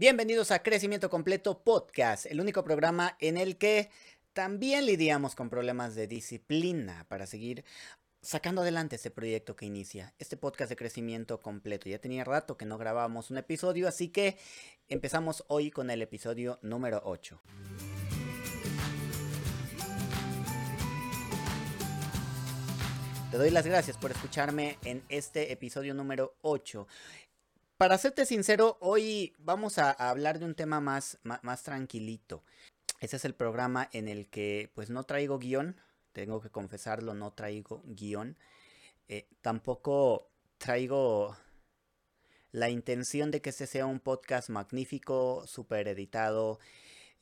Bienvenidos a Crecimiento Completo Podcast, el único programa en el que también lidiamos con problemas de disciplina para seguir sacando adelante este proyecto que inicia, este podcast de crecimiento completo. Ya tenía rato que no grabábamos un episodio, así que empezamos hoy con el episodio número 8. Te doy las gracias por escucharme en este episodio número 8. Para serte sincero, hoy vamos a, hablar de un tema más, más, tranquilito. Ese es el programa en el que pues no traigo guion, tengo que confesarlo, no traigo guion. Eh, tampoco traigo la intención de que este sea un podcast magnífico, super editado,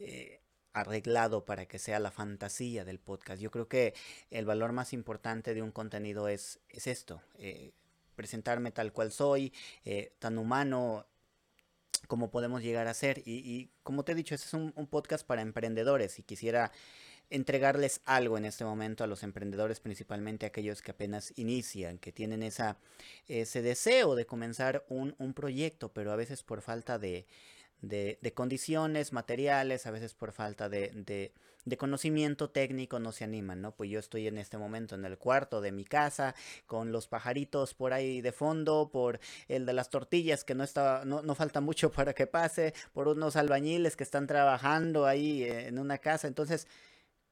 eh, arreglado para que sea la fantasía del podcast. Yo creo que el valor más importante de un contenido es, es esto. Eh, presentarme tal cual soy, eh, tan humano como podemos llegar a ser. Y, como te he dicho, este es un, podcast para emprendedores y quisiera entregarles algo en este momento a los emprendedores, principalmente aquellos que apenas inician, que tienen esa, ese deseo de comenzar un, un proyecto, pero a veces por falta de, de, condiciones materiales, a veces por falta de, de, conocimiento técnico no se animan, ¿no? Pues yo estoy en este momento en el cuarto de mi casa con los pajaritos por ahí de fondo, por el de las tortillas que no está, no, no falta mucho para que pase, por unos albañiles que están trabajando ahí en una casa, entonces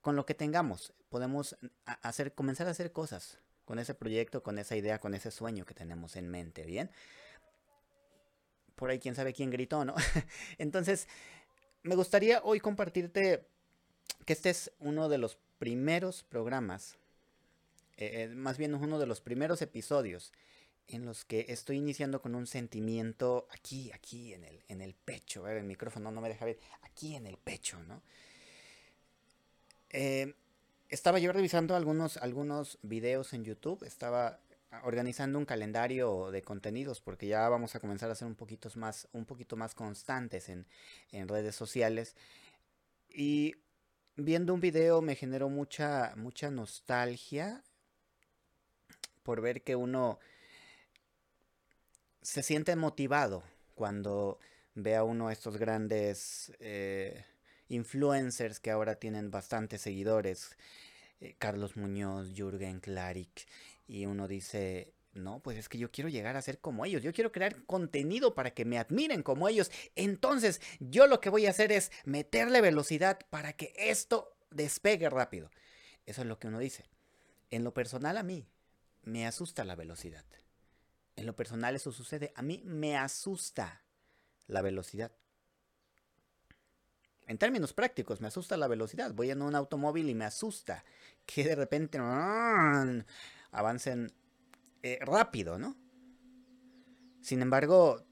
con lo que tengamos podemos hacer, comenzar a hacer cosas con ese proyecto, con esa idea, con ese sueño que tenemos en mente, ¿bien? Por ahí quién sabe quién gritó, ¿no? Entonces, me gustaría hoy compartirte que este es uno de los primeros programas, eh, eh, más bien uno de los primeros episodios en los que estoy iniciando con un sentimiento aquí, aquí en el, en el pecho. el micrófono no me deja ver, aquí en el pecho, ¿no? Eh, estaba yo revisando algunos, algunos videos en YouTube, estaba organizando un calendario de contenidos porque ya vamos a comenzar a ser un poquito más, un poquito más constantes en, redes sociales. Y viendo un video me generó mucha, mucha nostalgia por ver que uno se siente motivado cuando ve a uno de estos grandes eh, influencers que ahora tienen bastantes seguidores. Eh, Carlos Muñoz, Jürgen Klarik, y uno dice, no, pues es que yo quiero llegar a ser como ellos, yo quiero crear contenido para que me admiren como ellos. Entonces, yo lo que voy a hacer es meterle velocidad para que esto despegue rápido. Eso es lo que uno dice. En lo personal a mí me asusta la velocidad. En lo personal eso sucede. A mí me asusta la velocidad. En términos prácticos, me asusta la velocidad. Voy en un automóvil y me asusta que de repente avancen eh, rápido, ¿no? Sin embargo,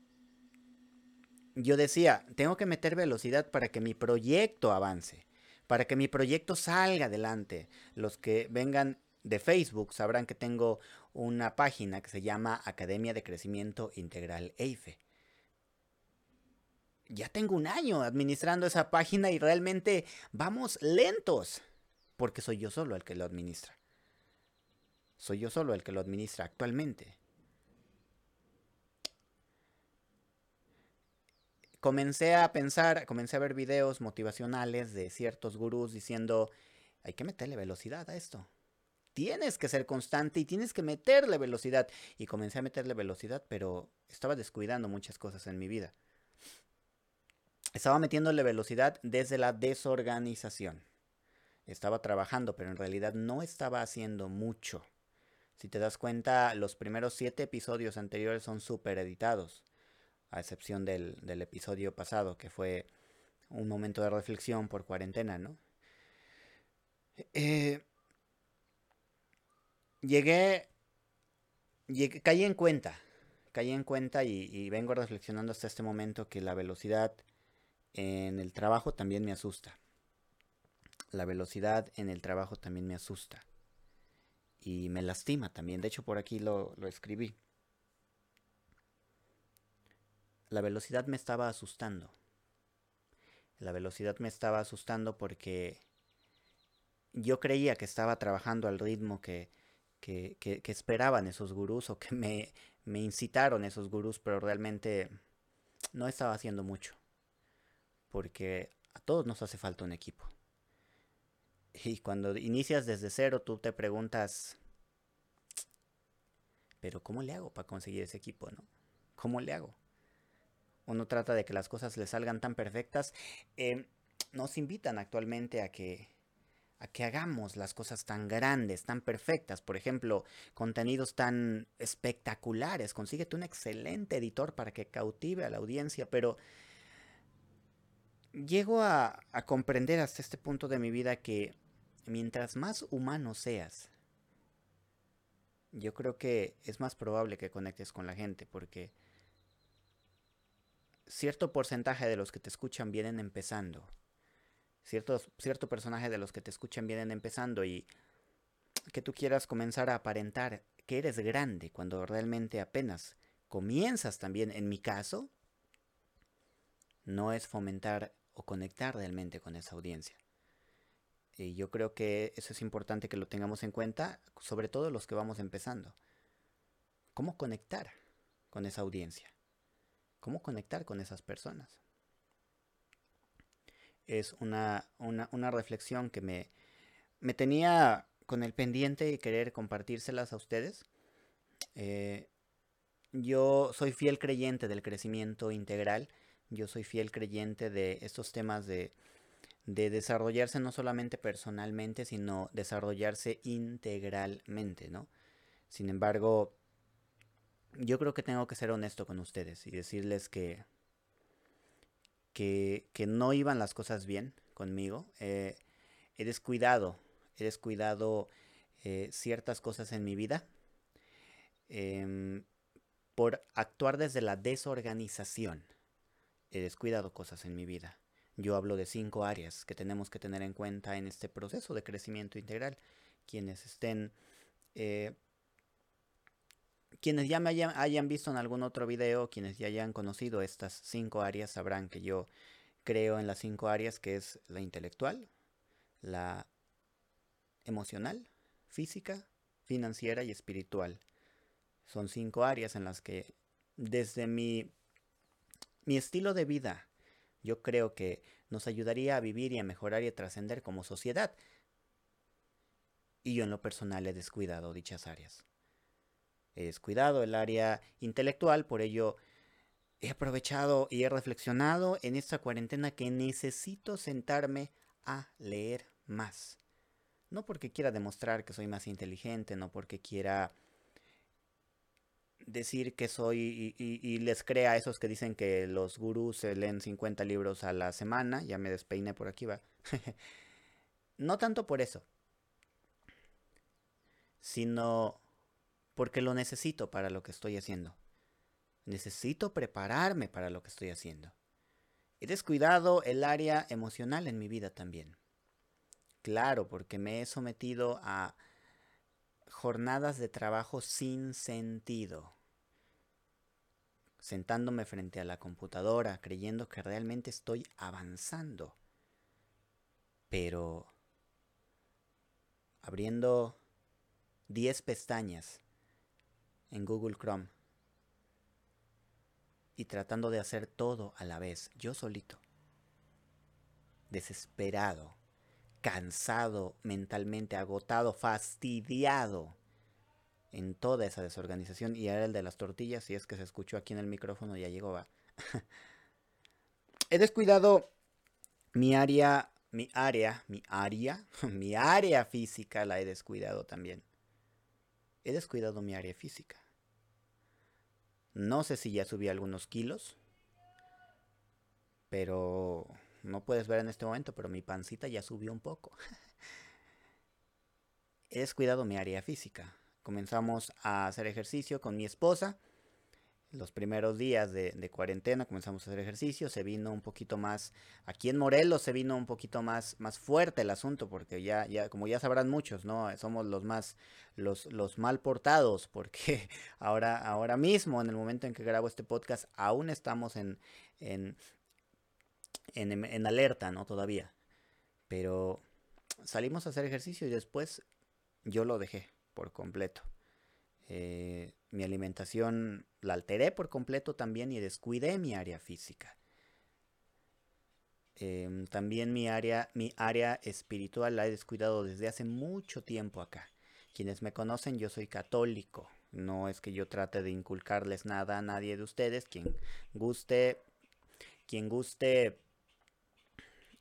yo decía, tengo que meter velocidad para que mi proyecto avance, para que mi proyecto salga adelante. Los que vengan de Facebook sabrán que tengo una página que se llama Academia de Crecimiento Integral EIFE. Ya tengo un año administrando esa página y realmente vamos lentos, porque soy yo solo el que lo administra. Soy yo solo el que lo administra actualmente. Comencé a pensar, comencé a ver videos motivacionales de ciertos gurús diciendo, hay que meterle velocidad a esto. Tienes que ser constante y tienes que meterle velocidad. Y comencé a meterle velocidad, pero estaba descuidando muchas cosas en mi vida. Estaba metiéndole velocidad desde la desorganización. Estaba trabajando, pero en realidad no estaba haciendo mucho. Si te das cuenta, los primeros siete episodios anteriores son súper editados, a excepción del, episodio pasado, que fue un momento de reflexión por cuarentena, ¿no? Eh, llegué, caí en cuenta, caí en cuenta y, vengo reflexionando hasta este momento que la velocidad en el trabajo también me asusta. La velocidad en el trabajo también me asusta y me lastima también. De hecho, por aquí lo, escribí. La velocidad me estaba asustando. La velocidad me estaba asustando porque yo creía que estaba trabajando al ritmo que, que, esperaban esos gurús o que me, me incitaron esos gurús, pero realmente no estaba haciendo mucho. porque a todos nos hace falta un equipo. Y cuando inicias desde cero, tú te preguntas, pero ¿cómo le hago para conseguir ese equipo, no? ¿Cómo le hago? Uno trata de que las cosas le salgan tan perfectas. Em, nos invitan actualmente a que a que hagamos las cosas tan grandes, tan perfectas, por ejemplo, contenidos tan espectaculares, consíguete un excelente editor para que cautive a la audiencia, pero llego a, a comprender hasta este punto de mi vida que mientras más humano seas, yo creo que es más probable que conectes con la gente porque cierto porcentaje de los que te escuchan vienen empezando. Cierto personaje de los que te escuchan vienen empezando y que tú quieras comenzar a aparentar que eres grande cuando realmente apenas comienzas también, en mi caso, no es fomentar o conectar realmente con esa audiencia. Y yo creo que eso es importante que lo tengamos en cuenta, sobre todo los que vamos empezando. ¿Cómo conectar con esa audiencia? ¿Cómo conectar con esas personas? Es una, una, reflexión que me, me tenía con el pendiente y querer compartírselas a ustedes. Eh, yo soy fiel creyente del crecimiento integral. Yo soy fiel creyente de estos temas de de desarrollarse no solamente personalmente, sino desarrollarse integralmente, ¿no? Sin embargo, yo creo que tengo que ser honesto con ustedes y decirles que, que, no iban las cosas bien conmigo. Eh, he descuidado, he descuidado eh, ciertas cosas en mi vida em, por actuar desde la desorganización. He descuidado cosas en mi vida. Yo hablo de cinco áreas que tenemos que tener en cuenta en este proceso de crecimiento integral. Quienes estén, eh, quienes ya me hayan, visto en algún otro video, quienes ya hayan conocido estas cinco áreas, sabrán que yo creo en las cinco áreas que es la intelectual, la emocional, física, financiera y espiritual. Son cinco áreas en las que desde mi, mi estilo de vida, yo creo que nos ayudaría a vivir y a mejorar y a trascender como sociedad. Y yo en lo personal he descuidado dichas áreas. He descuidado el área intelectual, por ello he aprovechado y he reflexionado en esta cuarentena que necesito sentarme a leer más. No porque quiera demostrar que soy más inteligente, no porque quiera decir que soy y, les crea a esos que dicen que los gurús se leen 50 libros a la semana, ya me despeiné por aquí va. no tanto por eso, sino porque lo necesito para lo que estoy haciendo. Necesito prepararme para lo que estoy haciendo. He descuidado el área emocional en mi vida también. Claro, porque me he sometido a jornadas de trabajo sin sentido. Sentándome frente a la computadora, creyendo que realmente estoy avanzando. Pero abriendo 10 pestañas en Google Chrome y tratando de hacer todo a la vez, yo solito, desesperado cansado, mentalmente agotado, fastidiado en toda esa desorganización. Y era el de las tortillas, si es que se escuchó aquí en el micrófono, ya llegó. Va. He descuidado mi área, mi área, mi área, mi área física la he descuidado también. He descuidado mi área física. No sé si ya subí algunos kilos, pero no puedes ver en este momento, pero mi pancita ya subió un poco. He descuidado mi área física. Comenzamos a hacer ejercicio con mi esposa. Los primeros días de, cuarentena comenzamos a hacer ejercicio. Se vino un poquito más. Aquí en Morelos se vino un poquito más, más fuerte el asunto. Porque ya, ya, como ya sabrán muchos, ¿no? Somos los más, los, los mal portados. Porque ahora, ahora mismo, en el momento en que grabo este podcast, aún estamos en, en, en, alerta, ¿no? Todavía. Pero salimos a hacer ejercicio y después yo lo dejé por completo. Eh, mi alimentación la alteré por completo también y descuidé mi área física. Em, también mi área, mi área espiritual la he descuidado desde hace mucho tiempo acá. Quienes me conocen, yo soy católico. No es que yo trate de inculcarles nada a nadie de ustedes. Quien guste, quien guste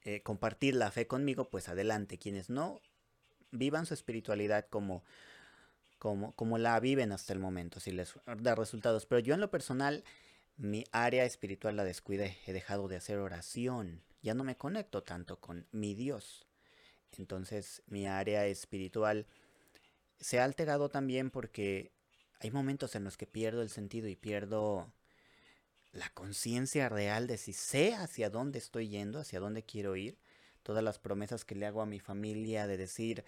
eh, compartir la fe conmigo, pues adelante. Quienes no, vivan su espiritualidad como, como, como la viven hasta el momento, si les da resultados. Pero yo en lo personal, mi área espiritual la descuidé. He dejado de hacer oración. Ya no me conecto tanto con mi Dios. Entonces mi área espiritual se ha alterado también porque hay momentos en los que pierdo el sentido y pierdo la conciencia real de si sé hacia dónde estoy yendo, hacia dónde quiero ir. Todas las promesas que le hago a mi familia de decir,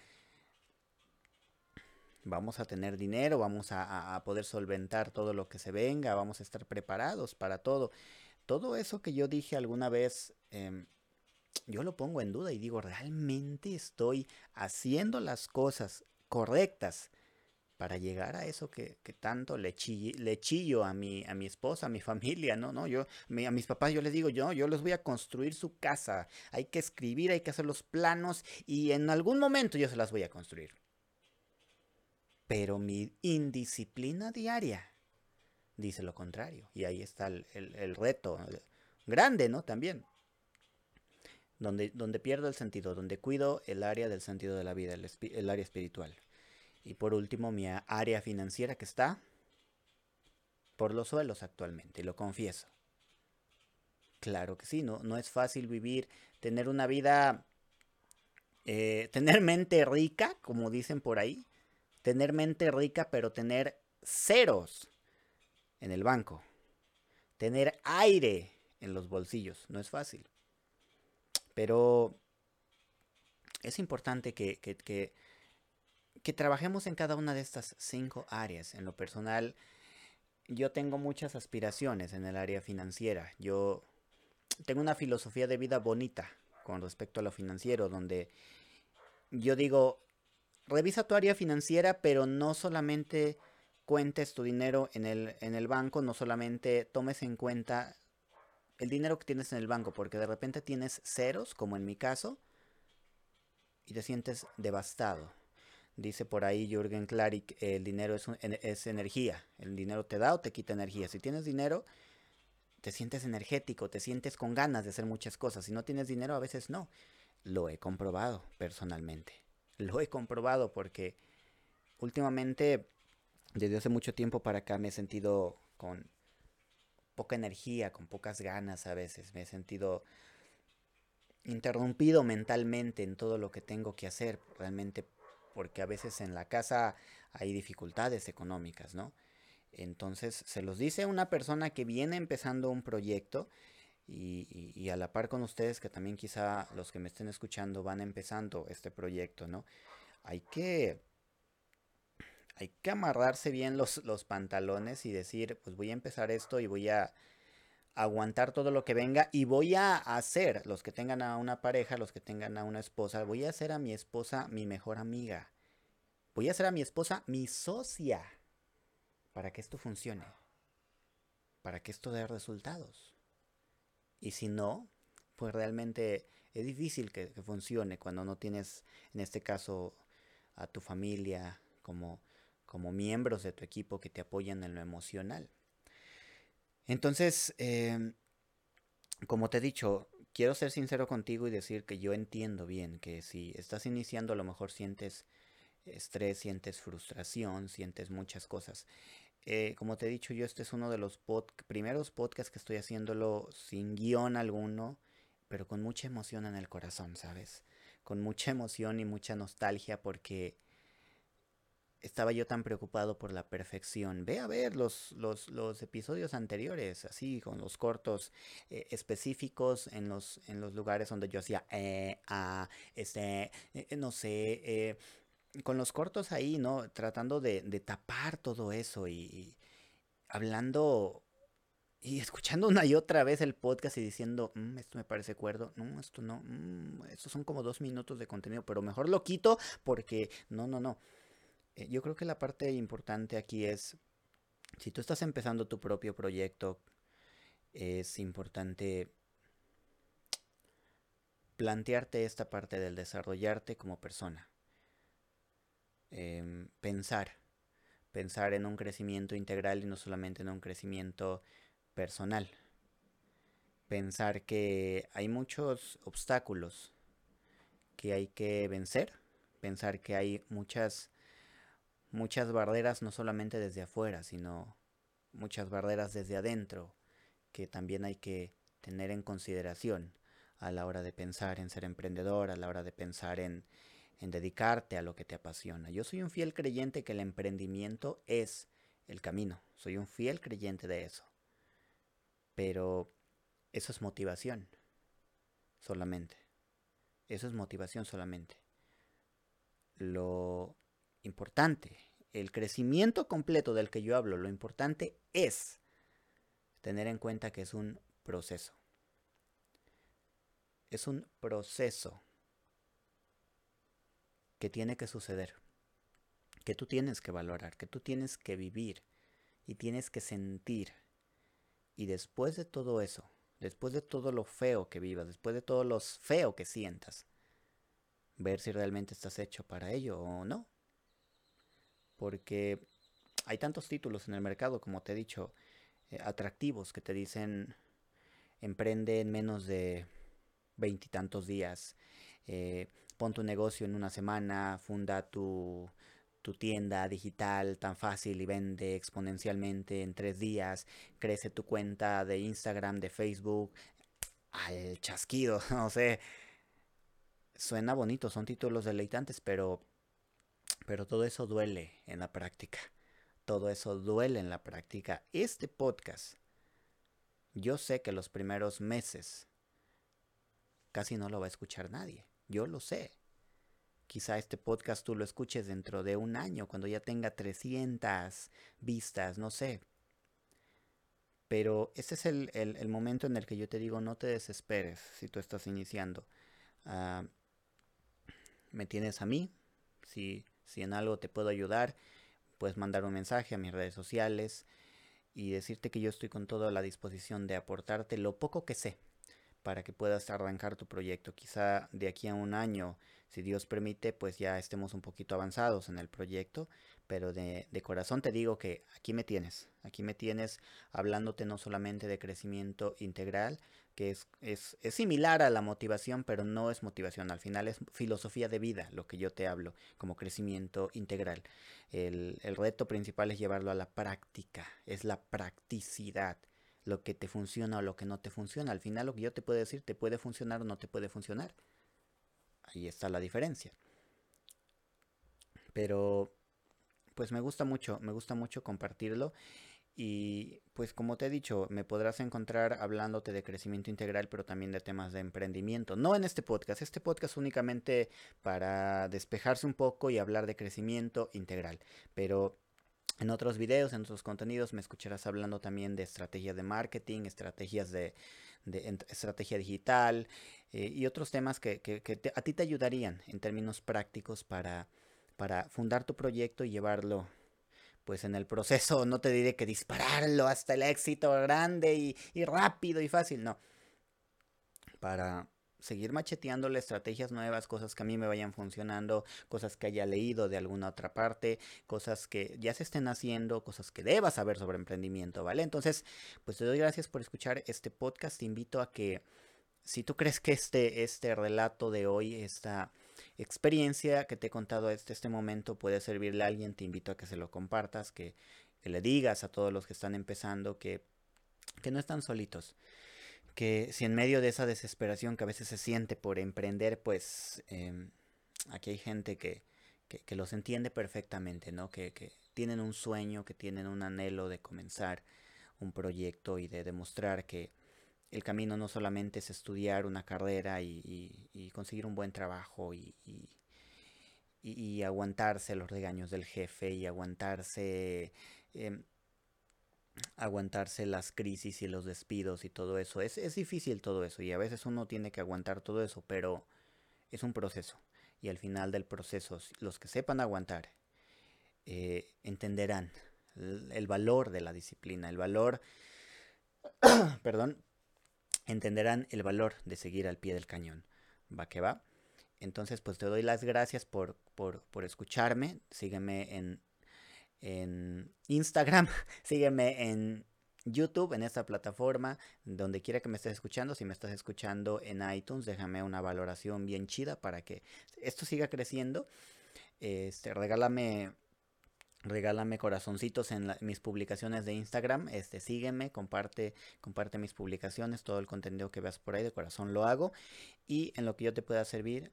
vamos a tener dinero, vamos a, poder solventar todo lo que se venga, vamos a estar preparados para todo. Todo eso que yo dije alguna vez, em, yo lo pongo en duda y digo, ¿realmente estoy haciendo las cosas correctas para llegar a eso que, tanto le, le, chillo a mi, a mi esposa, a mi familia, ¿no? no yo, a mis papás yo les digo, yo, yo les voy a construir su casa, hay que escribir, hay que hacer los planos y en algún momento yo se las voy a construir. Pero mi indisciplina diaria dice lo contrario. Y ahí está el, reto grande, ¿no? También. Donde, donde, pierdo el sentido, donde cuido el área del sentido de la vida, el, área espiritual. Y por último, mi área financiera que está por los suelos actualmente, lo confieso. Claro que sí, no, no es fácil vivir, tener una vida, eh, tener mente rica, como dicen por ahí, tener mente rica pero tener ceros en el banco, tener aire en los bolsillos, no es fácil. Pero es importante que, trabajemos en cada una de estas cinco áreas. En lo personal, yo tengo muchas aspiraciones en el área financiera. Yo tengo una filosofía de vida bonita con respecto a lo financiero, donde yo digo, revisa tu área financiera, pero no solamente cuentes tu dinero en el, en el banco, no solamente tomes en cuenta el dinero que tienes en el banco, porque de repente tienes ceros, como en mi caso, y te sientes devastado. Dice por ahí Jürgen Klarik, el dinero es, es energía, el dinero te da o te quita energía. Si tienes dinero, te sientes energético, te sientes con ganas de hacer muchas cosas. Si no tienes dinero, a veces no. Lo he comprobado personalmente. Lo he comprobado porque últimamente, desde hace mucho tiempo para acá, me he sentido con poca energía, con pocas ganas a veces. Me he sentido interrumpido mentalmente en todo lo que tengo que hacer, realmente porque a veces en la casa hay dificultades económicas, ¿no? Entonces se los dice una persona que viene empezando un proyecto y, a la par con ustedes que también quizá los que me estén escuchando van empezando este proyecto, ¿no? Hay que hay que amarrarse bien los, los pantalones y decir, pues voy a empezar esto y voy a aguantar todo lo que venga y voy a hacer, los que tengan a una pareja, los que tengan a una esposa, voy a hacer a mi esposa mi mejor amiga. Voy a hacer a mi esposa mi socia para que esto funcione, para que esto dé resultados. Y si no, pues realmente es difícil que, que funcione cuando no tienes, en este caso, a tu familia como como miembros de tu equipo que te apoyan en lo emocional. Entonces, em, como te he dicho, quiero ser sincero contigo y decir que yo entiendo bien que si estás iniciando a lo mejor sientes estrés, sientes frustración, sientes muchas cosas. Eh, como te he dicho, yo este es uno de los primeros podcasts que estoy haciéndolo sin guion alguno, pero con mucha emoción en el corazón, ¿sabes? Con mucha emoción y mucha nostalgia porque estaba yo tan preocupado por la perfección. Ve a ver los, los, los episodios anteriores, así, con los cortos eh, específicos en los, en los lugares donde yo hacía, eh, ah, este, eh, no sé, con los cortos ahí, ¿no? Tratando de, de tapar todo eso y, hablando y escuchando una y otra vez el podcast y diciendo, mm, esto me parece cuerdo, no, esto no, mm, estos son como dos minutos de contenido, pero mejor lo quito porque, no, no, no. Eh, yo creo que la parte importante aquí es, si tú estás empezando tu propio proyecto, es importante plantearte esta parte del desarrollarte como persona. Em, pensar, pensar en un crecimiento integral y no solamente en un crecimiento personal. Pensar que hay muchos obstáculos que hay que vencer, pensar que hay muchas muchas barreras no solamente desde afuera, sino muchas barreras desde adentro que también hay que tener en consideración a la hora de pensar en ser emprendedor, a la hora de pensar en, en dedicarte a lo que te apasiona. Yo soy un fiel creyente que el emprendimiento es el camino, soy un fiel creyente de eso. Pero eso es motivación solamente. Eso es motivación solamente. Lo importante, el crecimiento completo del que yo hablo, lo importante es tener en cuenta que es un proceso. Es un proceso que tiene que suceder, que tú tienes que valorar, que tú tienes que vivir y tienes que sentir. Y después de todo eso, después de todo lo feo que vivas, después de todo lo feo que sientas, ver si realmente estás hecho para ello o no. Porque hay tantos títulos en el mercado, como te he dicho, eh, atractivos que te dicen emprende en menos de veintitantos días, eh, pon tu negocio en una semana, funda tu, tu tienda digital tan fácil y vende exponencialmente en tres días, crece tu cuenta de Instagram, de Facebook, al chasquido, no sé. Suena bonito, son títulos deleitantes, pero, pero todo eso duele en la práctica. Todo eso duele en la práctica. Este podcast, yo sé que los primeros meses casi no lo va a escuchar nadie. Yo lo sé. Quizá este podcast tú lo escuches dentro de un año, cuando ya tenga 300 vistas, no sé. Pero este es el, momento en el que yo te digo, no te desesperes si tú estás iniciando. Ah, me tienes a mí, si, si en algo te puedo ayudar, puedes mandar un mensaje a mis redes sociales y decirte que yo estoy con toda la disposición de aportarte lo poco que sé para que puedas arrancar tu proyecto. Quizá de aquí a un año, si Dios permite, pues ya estemos un poquito avanzados en el proyecto, pero de, de, corazón te digo que aquí me tienes, aquí me tienes hablándote no solamente de crecimiento integral, que es, es, es, similar a la motivación, pero no es motivación, al final es filosofía de vida lo que yo te hablo como crecimiento integral. El, el reto principal es llevarlo a la práctica, es la practicidad lo que te funciona o lo que no te funciona. Al final lo que yo te puedo decir te puede funcionar o no te puede funcionar. Ahí está la diferencia. Pero pues me gusta mucho, me gusta mucho compartirlo. Y pues como te he dicho, me podrás encontrar hablándote de crecimiento integral, pero también de temas de emprendimiento. No en este podcast, este podcast únicamente para despejarse un poco y hablar de crecimiento integral. Pero en otros videos, en otros contenidos, me escucharás hablando también de estrategias de marketing, estrategias de, estrategia digital eh, y otros temas que, a ti te ayudarían en términos prácticos para, para fundar tu proyecto y llevarlo pues en el proceso no te diré que dispararlo hasta el éxito grande y, rápido y fácil, no. Para, seguir macheteándole estrategias nuevas, cosas que a mí me vayan funcionando, cosas que haya leído de alguna otra parte, cosas que ya se estén haciendo, cosas que debas saber sobre emprendimiento, ¿vale? Entonces, pues te doy gracias por escuchar este podcast. Te invito a que si tú crees que este, este relato de hoy, esta experiencia que te he contado hasta este momento puede servirle a alguien, te invito a que se lo compartas, que, que le digas a todos los que están empezando que, que no están solitos que si en medio de esa desesperación que a veces se siente por emprender, pues em, aquí hay gente que, que, los entiende perfectamente, ¿no? Que, que, tienen un sueño, que tienen un anhelo de comenzar un proyecto y de demostrar que el camino no solamente es estudiar una carrera y, y, conseguir un buen trabajo y, y, aguantarse los regaños del jefe y aguantarse... Eh, aguantarse las crisis y los despidos y todo eso. Es, es difícil todo eso y a veces uno tiene que aguantar todo eso, pero es un proceso. Y al final del proceso, los que sepan aguantar, eh, entenderán el, valor de la disciplina, el valor, perdón, entenderán el valor de seguir al pie del cañón. Va que va. Entonces, pues te doy las gracias por, por, por escucharme. Sígueme en, en Instagram, sígueme en YouTube, en esta plataforma, donde quiera que me estés escuchando. Si me estás escuchando en iTunes, déjame una valoración bien chida para que esto siga creciendo. Este, regálame regálame corazoncitos en mis publicaciones de Instagram, este, sígueme, comparte, comparte mis publicaciones, todo el contenido que veas por ahí de corazón lo hago y en lo que yo te pueda servir,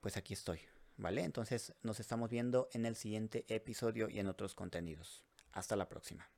pues aquí estoy, ¿vale? Entonces nos estamos viendo en el siguiente episodio y en otros contenidos. Hasta la próxima.